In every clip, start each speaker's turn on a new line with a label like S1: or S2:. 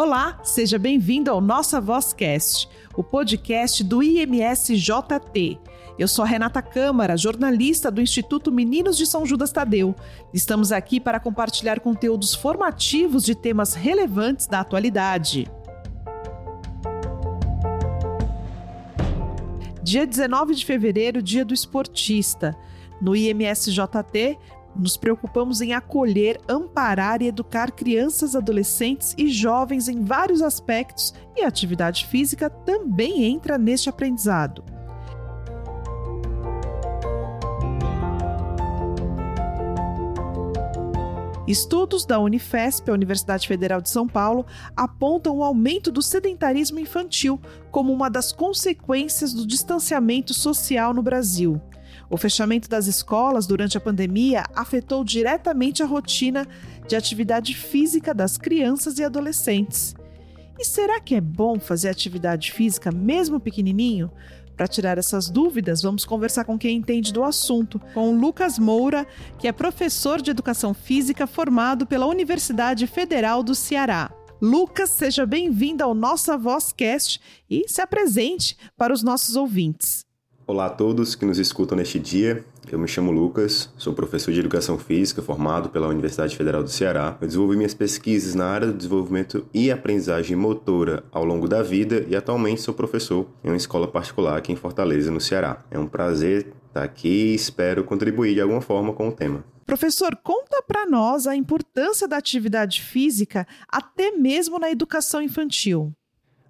S1: Olá, seja bem-vindo ao Nossa Vozcast, o podcast do IMSJT. Eu sou Renata Câmara, jornalista do Instituto Meninos de São Judas Tadeu. Estamos aqui para compartilhar conteúdos formativos de temas relevantes da atualidade. Dia 19 de fevereiro, Dia do Esportista. No IMSJT, nos preocupamos em acolher, amparar e educar crianças, adolescentes e jovens em vários aspectos, e a atividade física também entra neste aprendizado. Estudos da Unifesp, a Universidade Federal de São Paulo, apontam o aumento do sedentarismo infantil como uma das consequências do distanciamento social no Brasil. O fechamento das escolas durante a pandemia afetou diretamente a rotina de atividade física das crianças e adolescentes. E será que é bom fazer atividade física mesmo pequenininho? Para tirar essas dúvidas, vamos conversar com quem entende do assunto, com o Lucas Moura, que é professor de educação física formado pela Universidade Federal do Ceará. Lucas, seja bem-vindo ao Nossa Vozcast e se apresente para os nossos ouvintes.
S2: Olá a todos que nos escutam neste dia. Eu me chamo Lucas, sou professor de Educação Física formado pela Universidade Federal do Ceará. Eu desenvolvi minhas pesquisas na área do desenvolvimento e aprendizagem motora ao longo da vida e atualmente sou professor em uma escola particular aqui em Fortaleza, no Ceará. É um prazer estar aqui e espero contribuir de alguma forma com o tema.
S1: Professor, conta para nós a importância da atividade física até mesmo na educação infantil.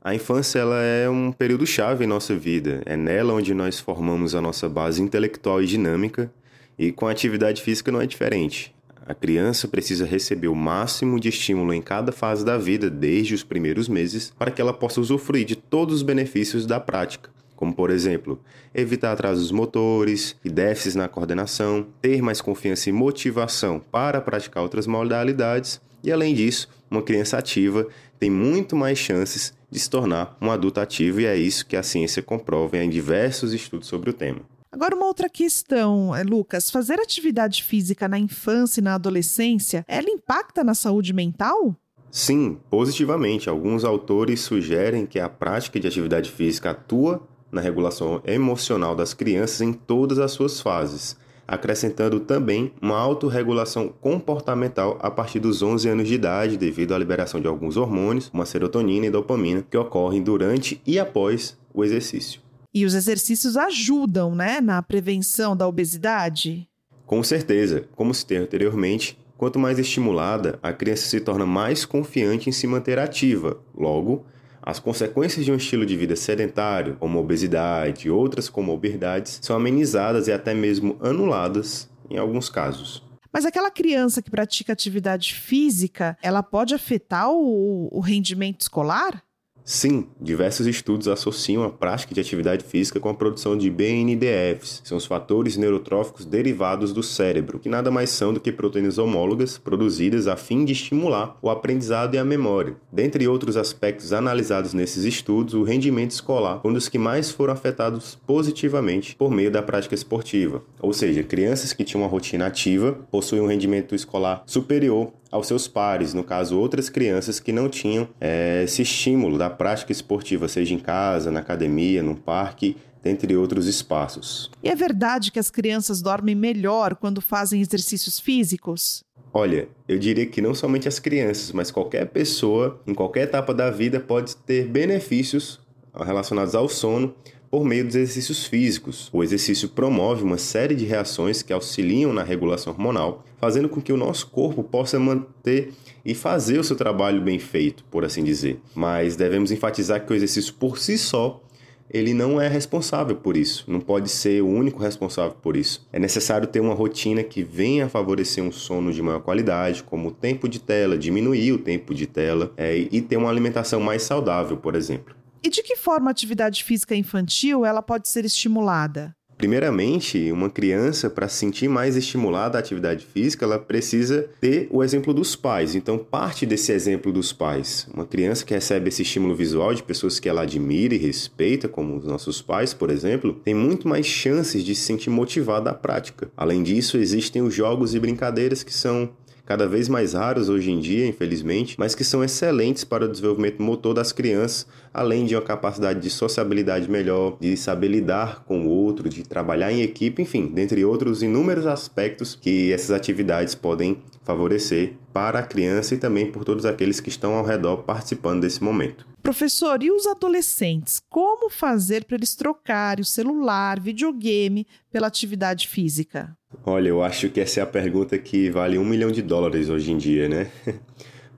S2: A infância ela é um período chave em nossa vida. É nela onde nós formamos a nossa base intelectual e dinâmica, e com a atividade física não é diferente. A criança precisa receber o máximo de estímulo em cada fase da vida, desde os primeiros meses, para que ela possa usufruir de todos os benefícios da prática, como por exemplo, evitar atrasos motores e déficits na coordenação, ter mais confiança e motivação para praticar outras modalidades, e além disso, uma criança ativa tem muito mais chances de se tornar um adulto ativo, e é isso que a ciência comprova em diversos estudos sobre o tema.
S1: Agora, uma outra questão, eh, Lucas: fazer atividade física na infância e na adolescência, ela impacta na saúde mental?
S2: Sim, positivamente. Alguns autores sugerem que a prática de atividade física atua na regulação emocional das crianças em todas as suas fases, acrescentando também uma autorregulação comportamental a partir dos 11 anos de idade, devido à liberação de alguns hormônios, como a serotonina e dopamina, que ocorrem durante e após o exercício.
S1: E os exercícios ajudam, né, na prevenção da obesidade?
S2: Com certeza, como citei anteriormente, quanto mais estimulada, a criança se torna mais confiante em se manter ativa. Logo, as consequências de um estilo de vida sedentário, como obesidade e outras comorbidades, são amenizadas e até mesmo anuladas em alguns casos.
S1: Mas aquela criança que pratica atividade física, ela pode afetar o, o rendimento escolar?
S2: Sim, diversos estudos associam a prática de atividade física com a produção de BNDFs, são os fatores neurotróficos derivados do cérebro, que nada mais são do que proteínas homólogas produzidas a fim de estimular o aprendizado e a memória. Dentre outros aspectos analisados nesses estudos, o rendimento escolar foi um dos que mais foram afetados positivamente por meio da prática esportiva, ou seja, crianças que tinham uma rotina ativa possuem um rendimento escolar superior aos seus pares, no caso, outras crianças que não tinham é, esse estímulo da prática esportiva, seja em casa, na academia, no parque, dentre outros espaços.
S1: E é verdade que as crianças dormem melhor quando fazem exercícios físicos?
S2: Olha, eu diria que não somente as crianças, mas qualquer pessoa, em qualquer etapa da vida, pode ter benefícios relacionados ao sono por meio dos exercícios físicos. O exercício promove uma série de reações que auxiliam na regulação hormonal, fazendo com que o nosso corpo possa manter e fazer o seu trabalho bem feito, por assim dizer. Mas devemos enfatizar que o exercício por si só ele não é responsável por isso, não pode ser o único responsável por isso. É necessário ter uma rotina que venha favorecer um sono de maior qualidade, como o tempo de tela, diminuir o tempo de tela é, e ter uma alimentação mais saudável, por exemplo.
S1: E de que forma a atividade física infantil ela pode ser estimulada?
S2: Primeiramente, uma criança, para se sentir mais estimulada à atividade física, ela precisa ter o exemplo dos pais. Então, parte desse exemplo dos pais. Uma criança que recebe esse estímulo visual de pessoas que ela admira e respeita, como os nossos pais, por exemplo, tem muito mais chances de se sentir motivada à prática. Além disso, existem os jogos e brincadeiras que são cada vez mais raros hoje em dia, infelizmente, mas que são excelentes para o desenvolvimento motor das crianças, além de uma capacidade de sociabilidade melhor, de saber lidar com o outro, de trabalhar em equipe, enfim, dentre outros inúmeros aspectos que essas atividades podem favorecer para a criança e também por todos aqueles que estão ao redor participando desse momento.
S1: Professor, e os adolescentes? Como fazer para eles trocarem o celular, videogame pela atividade física?
S2: Olha, eu acho que essa é a pergunta que vale um milhão de dólares hoje em dia, né?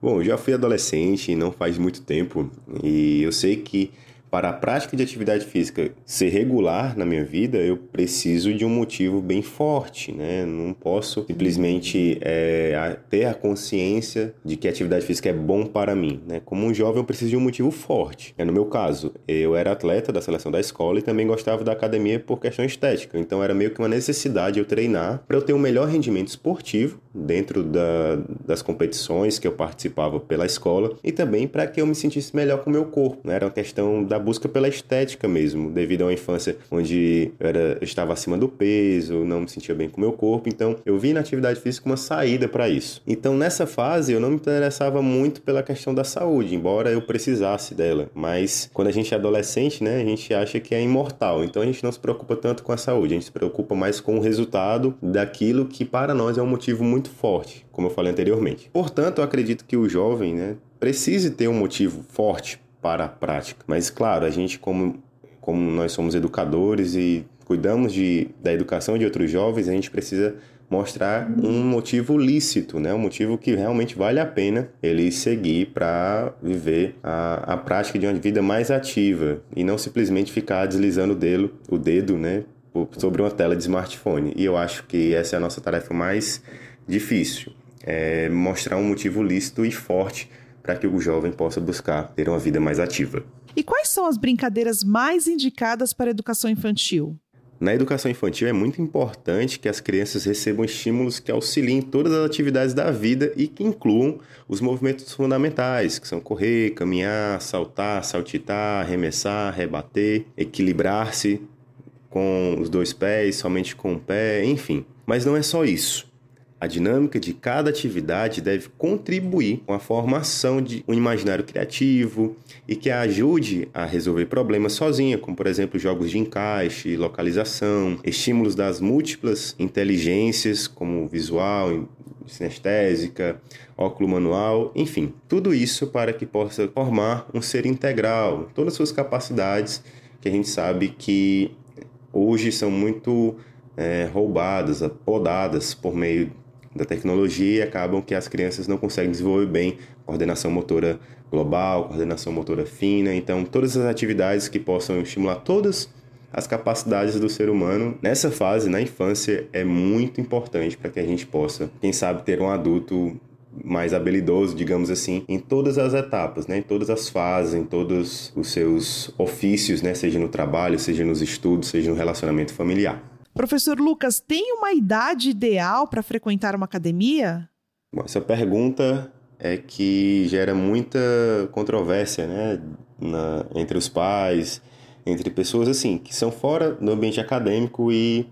S2: Bom, eu já fui adolescente não faz muito tempo e eu sei que para a prática de atividade física ser regular na minha vida, eu preciso de um motivo bem forte, né? Não posso simplesmente é, ter a consciência de que a atividade física é bom para mim, né? Como um jovem, eu preciso de um motivo forte. É, no meu caso, eu era atleta da seleção da escola e também gostava da academia por questão estética. Então, era meio que uma necessidade eu treinar para eu ter um melhor rendimento esportivo dentro da, das competições que eu participava pela escola e também para que eu me sentisse melhor com o meu corpo. Né? Era uma questão da busca pela estética mesmo, devido a uma infância onde eu, era, eu estava acima do peso, não me sentia bem com o meu corpo, então eu vi na atividade física uma saída para isso. Então nessa fase eu não me interessava muito pela questão da saúde, embora eu precisasse dela, mas quando a gente é adolescente, né, a gente acha que é imortal, então a gente não se preocupa tanto com a saúde, a gente se preocupa mais com o resultado daquilo que para nós é um motivo muito forte, como eu falei anteriormente. Portanto, eu acredito que o jovem, né, precise ter um motivo forte para a prática. Mas, claro, a gente, como, como nós somos educadores e cuidamos de, da educação de outros jovens, a gente precisa mostrar um motivo lícito, né? um motivo que realmente vale a pena ele seguir para viver a, a prática de uma vida mais ativa e não simplesmente ficar deslizando o dedo, o dedo né? sobre uma tela de smartphone. E eu acho que essa é a nossa tarefa mais difícil, é mostrar um motivo lícito e forte para que o jovem possa buscar ter uma vida mais ativa.
S1: E quais são as brincadeiras mais indicadas para a educação infantil?
S2: Na educação infantil é muito importante que as crianças recebam estímulos que auxiliem todas as atividades da vida e que incluam os movimentos fundamentais, que são correr, caminhar, saltar, saltitar, arremessar, rebater, equilibrar-se com os dois pés, somente com o pé, enfim. Mas não é só isso. A dinâmica de cada atividade deve contribuir com a formação de um imaginário criativo e que a ajude a resolver problemas sozinha, como por exemplo jogos de encaixe, localização, estímulos das múltiplas inteligências, como visual, sinestésica, óculo manual, enfim, tudo isso para que possa formar um ser integral, todas as suas capacidades que a gente sabe que hoje são muito é, roubadas, podadas por meio da tecnologia e acabam que as crianças não conseguem desenvolver bem coordenação motora global, coordenação motora fina. Então, todas as atividades que possam estimular todas as capacidades do ser humano nessa fase, na infância, é muito importante para que a gente possa, quem sabe, ter um adulto mais habilidoso, digamos assim, em todas as etapas, né? em todas as fases, em todos os seus ofícios, né? seja no trabalho, seja nos estudos, seja no relacionamento familiar.
S1: Professor Lucas, tem uma idade ideal para frequentar uma academia?
S2: Bom, essa pergunta é que gera muita controvérsia, né, Na, entre os pais, entre pessoas assim que são fora do ambiente acadêmico e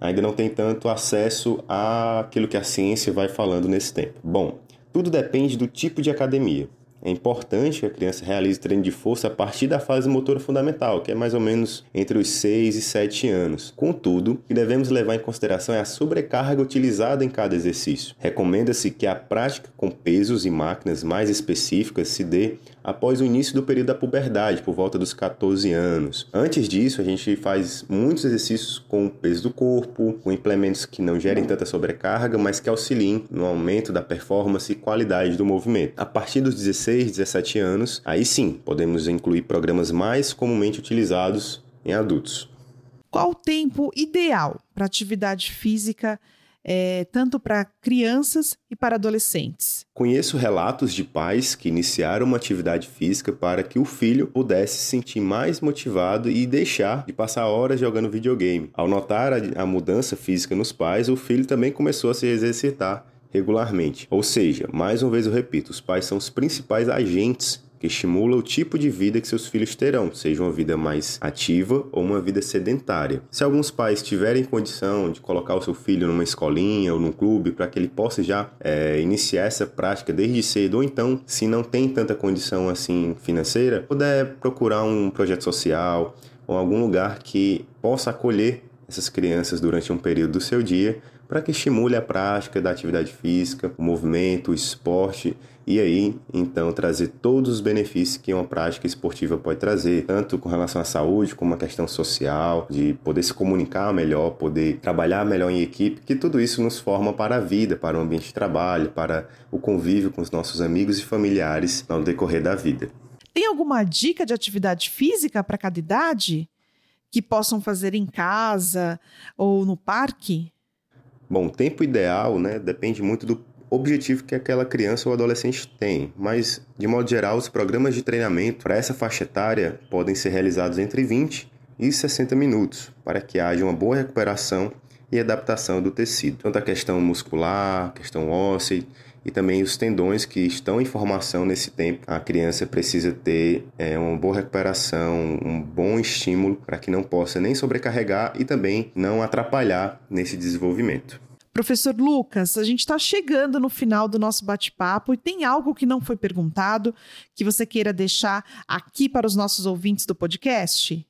S2: ainda não tem tanto acesso àquilo que a ciência vai falando nesse tempo. Bom, tudo depende do tipo de academia. É importante que a criança realize treino de força a partir da fase motora fundamental, que é mais ou menos entre os 6 e 7 anos. Contudo, o que devemos levar em consideração é a sobrecarga utilizada em cada exercício. Recomenda-se que a prática com pesos e máquinas mais específicas se dê após o início do período da puberdade, por volta dos 14 anos. Antes disso, a gente faz muitos exercícios com o peso do corpo, com implementos que não gerem tanta sobrecarga, mas que auxiliem no aumento da performance e qualidade do movimento. A partir dos 16, 17 anos, aí sim, podemos incluir programas mais comumente utilizados em adultos.
S1: Qual o tempo ideal para atividade física é, tanto para crianças e para adolescentes.
S2: Conheço relatos de pais que iniciaram uma atividade física para que o filho pudesse se sentir mais motivado e deixar de passar horas jogando videogame. Ao notar a, a mudança física nos pais, o filho também começou a se exercitar regularmente. Ou seja, mais uma vez eu repito, os pais são os principais agentes estimula o tipo de vida que seus filhos terão, seja uma vida mais ativa ou uma vida sedentária. Se alguns pais tiverem condição de colocar o seu filho numa escolinha ou num clube para que ele possa já é, iniciar essa prática desde cedo, ou então, se não tem tanta condição assim financeira, puder procurar um projeto social ou algum lugar que possa acolher essas crianças durante um período do seu dia para que estimule a prática da atividade física, o movimento, o esporte e aí então trazer todos os benefícios que uma prática esportiva pode trazer, tanto com relação à saúde como a questão social, de poder se comunicar melhor, poder trabalhar melhor em equipe, que tudo isso nos forma para a vida, para o ambiente de trabalho, para o convívio com os nossos amigos e familiares no decorrer da vida.
S1: Tem alguma dica de atividade física para cada idade que possam fazer em casa ou no parque?
S2: Bom, o tempo ideal, né, depende muito do objetivo que aquela criança ou adolescente tem, mas de modo geral, os programas de treinamento para essa faixa etária podem ser realizados entre 20 e 60 minutos, para que haja uma boa recuperação e adaptação do tecido, tanto a questão muscular, questão óssea e também os tendões que estão em formação nesse tempo. A criança precisa ter é, uma boa recuperação, um bom estímulo para que não possa nem sobrecarregar e também não atrapalhar nesse desenvolvimento.
S1: Professor Lucas, a gente está chegando no final do nosso bate-papo e tem algo que não foi perguntado que você queira deixar aqui para os nossos ouvintes do podcast?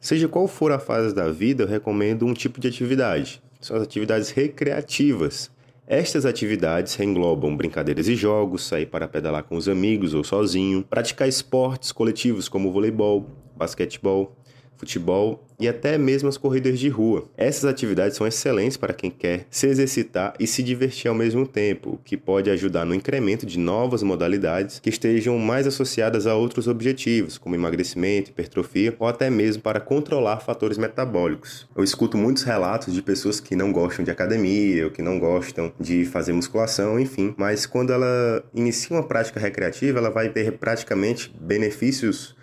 S2: Seja qual for a fase da vida, eu recomendo um tipo de atividade. São as atividades recreativas. Estas atividades englobam brincadeiras e jogos, sair para pedalar com os amigos ou sozinho, praticar esportes coletivos como voleibol, basquetebol, futebol e até mesmo as corridas de rua. Essas atividades são excelentes para quem quer se exercitar e se divertir ao mesmo tempo, o que pode ajudar no incremento de novas modalidades que estejam mais associadas a outros objetivos, como emagrecimento, hipertrofia ou até mesmo para controlar fatores metabólicos. Eu escuto muitos relatos de pessoas que não gostam de academia ou que não gostam de fazer musculação, enfim, mas quando ela inicia uma prática recreativa, ela vai ter praticamente benefícios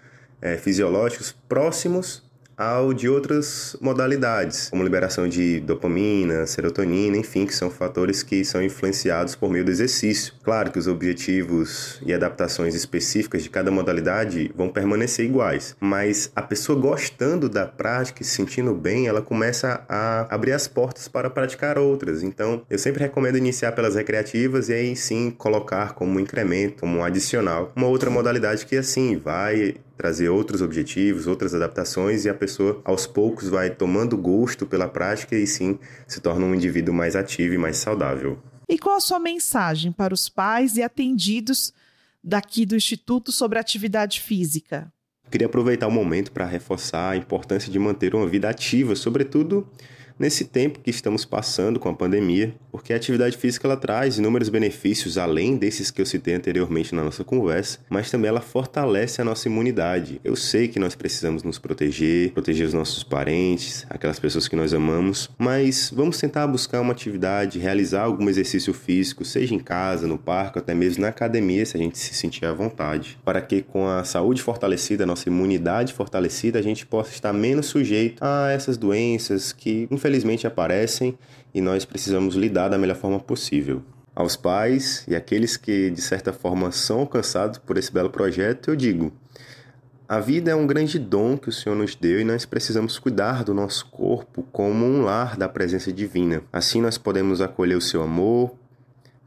S2: é, fisiológicos próximos ao de outras modalidades, como liberação de dopamina, serotonina, enfim, que são fatores que são influenciados por meio do exercício. Claro que os objetivos e adaptações específicas de cada modalidade vão permanecer iguais, mas a pessoa gostando da prática e se sentindo bem, ela começa a abrir as portas para praticar outras. Então, eu sempre recomendo iniciar pelas recreativas e aí sim colocar como incremento, como um adicional, uma outra modalidade que assim vai trazer outros objetivos, outras adaptações e a pessoa aos poucos vai tomando gosto pela prática e sim se torna um indivíduo mais ativo e mais saudável.
S1: E qual a sua mensagem para os pais e atendidos daqui do Instituto sobre atividade física?
S2: Queria aproveitar o momento para reforçar a importância de manter uma vida ativa, sobretudo nesse tempo que estamos passando com a pandemia, porque a atividade física ela traz inúmeros benefícios além desses que eu citei anteriormente na nossa conversa, mas também ela fortalece a nossa imunidade. Eu sei que nós precisamos nos proteger, proteger os nossos parentes, aquelas pessoas que nós amamos, mas vamos tentar buscar uma atividade, realizar algum exercício físico, seja em casa, no parque, até mesmo na academia, se a gente se sentir à vontade, para que com a saúde fortalecida, a nossa imunidade fortalecida, a gente possa estar menos sujeito a essas doenças que, infelizmente, infelizmente aparecem e nós precisamos lidar da melhor forma possível. Aos pais e aqueles que de certa forma são alcançados por esse belo projeto, eu digo: a vida é um grande dom que o Senhor nos deu e nós precisamos cuidar do nosso corpo como um lar da presença divina. Assim nós podemos acolher o seu amor,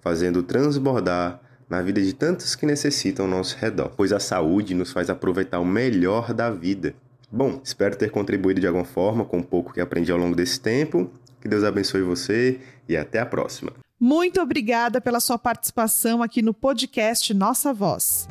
S2: fazendo transbordar na vida de tantos que necessitam ao nosso redor, pois a saúde nos faz aproveitar o melhor da vida. Bom, espero ter contribuído de alguma forma com um pouco que aprendi ao longo desse tempo. Que Deus abençoe você e até a próxima.
S1: Muito obrigada pela sua participação aqui no podcast Nossa Voz.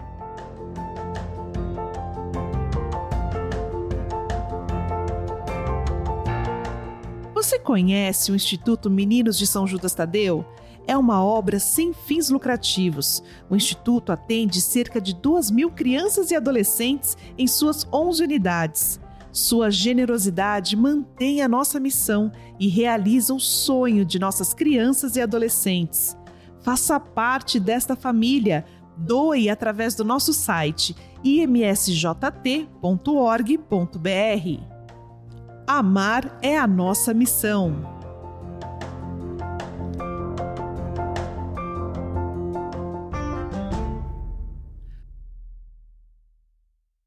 S1: Você conhece o Instituto Meninos de São Judas Tadeu? É uma obra sem fins lucrativos. O Instituto atende cerca de 2 mil crianças e adolescentes em suas 11 unidades. Sua generosidade mantém a nossa missão e realiza o sonho de nossas crianças e adolescentes. Faça parte desta família. Doe através do nosso site imsjt.org.br. Amar é a nossa missão.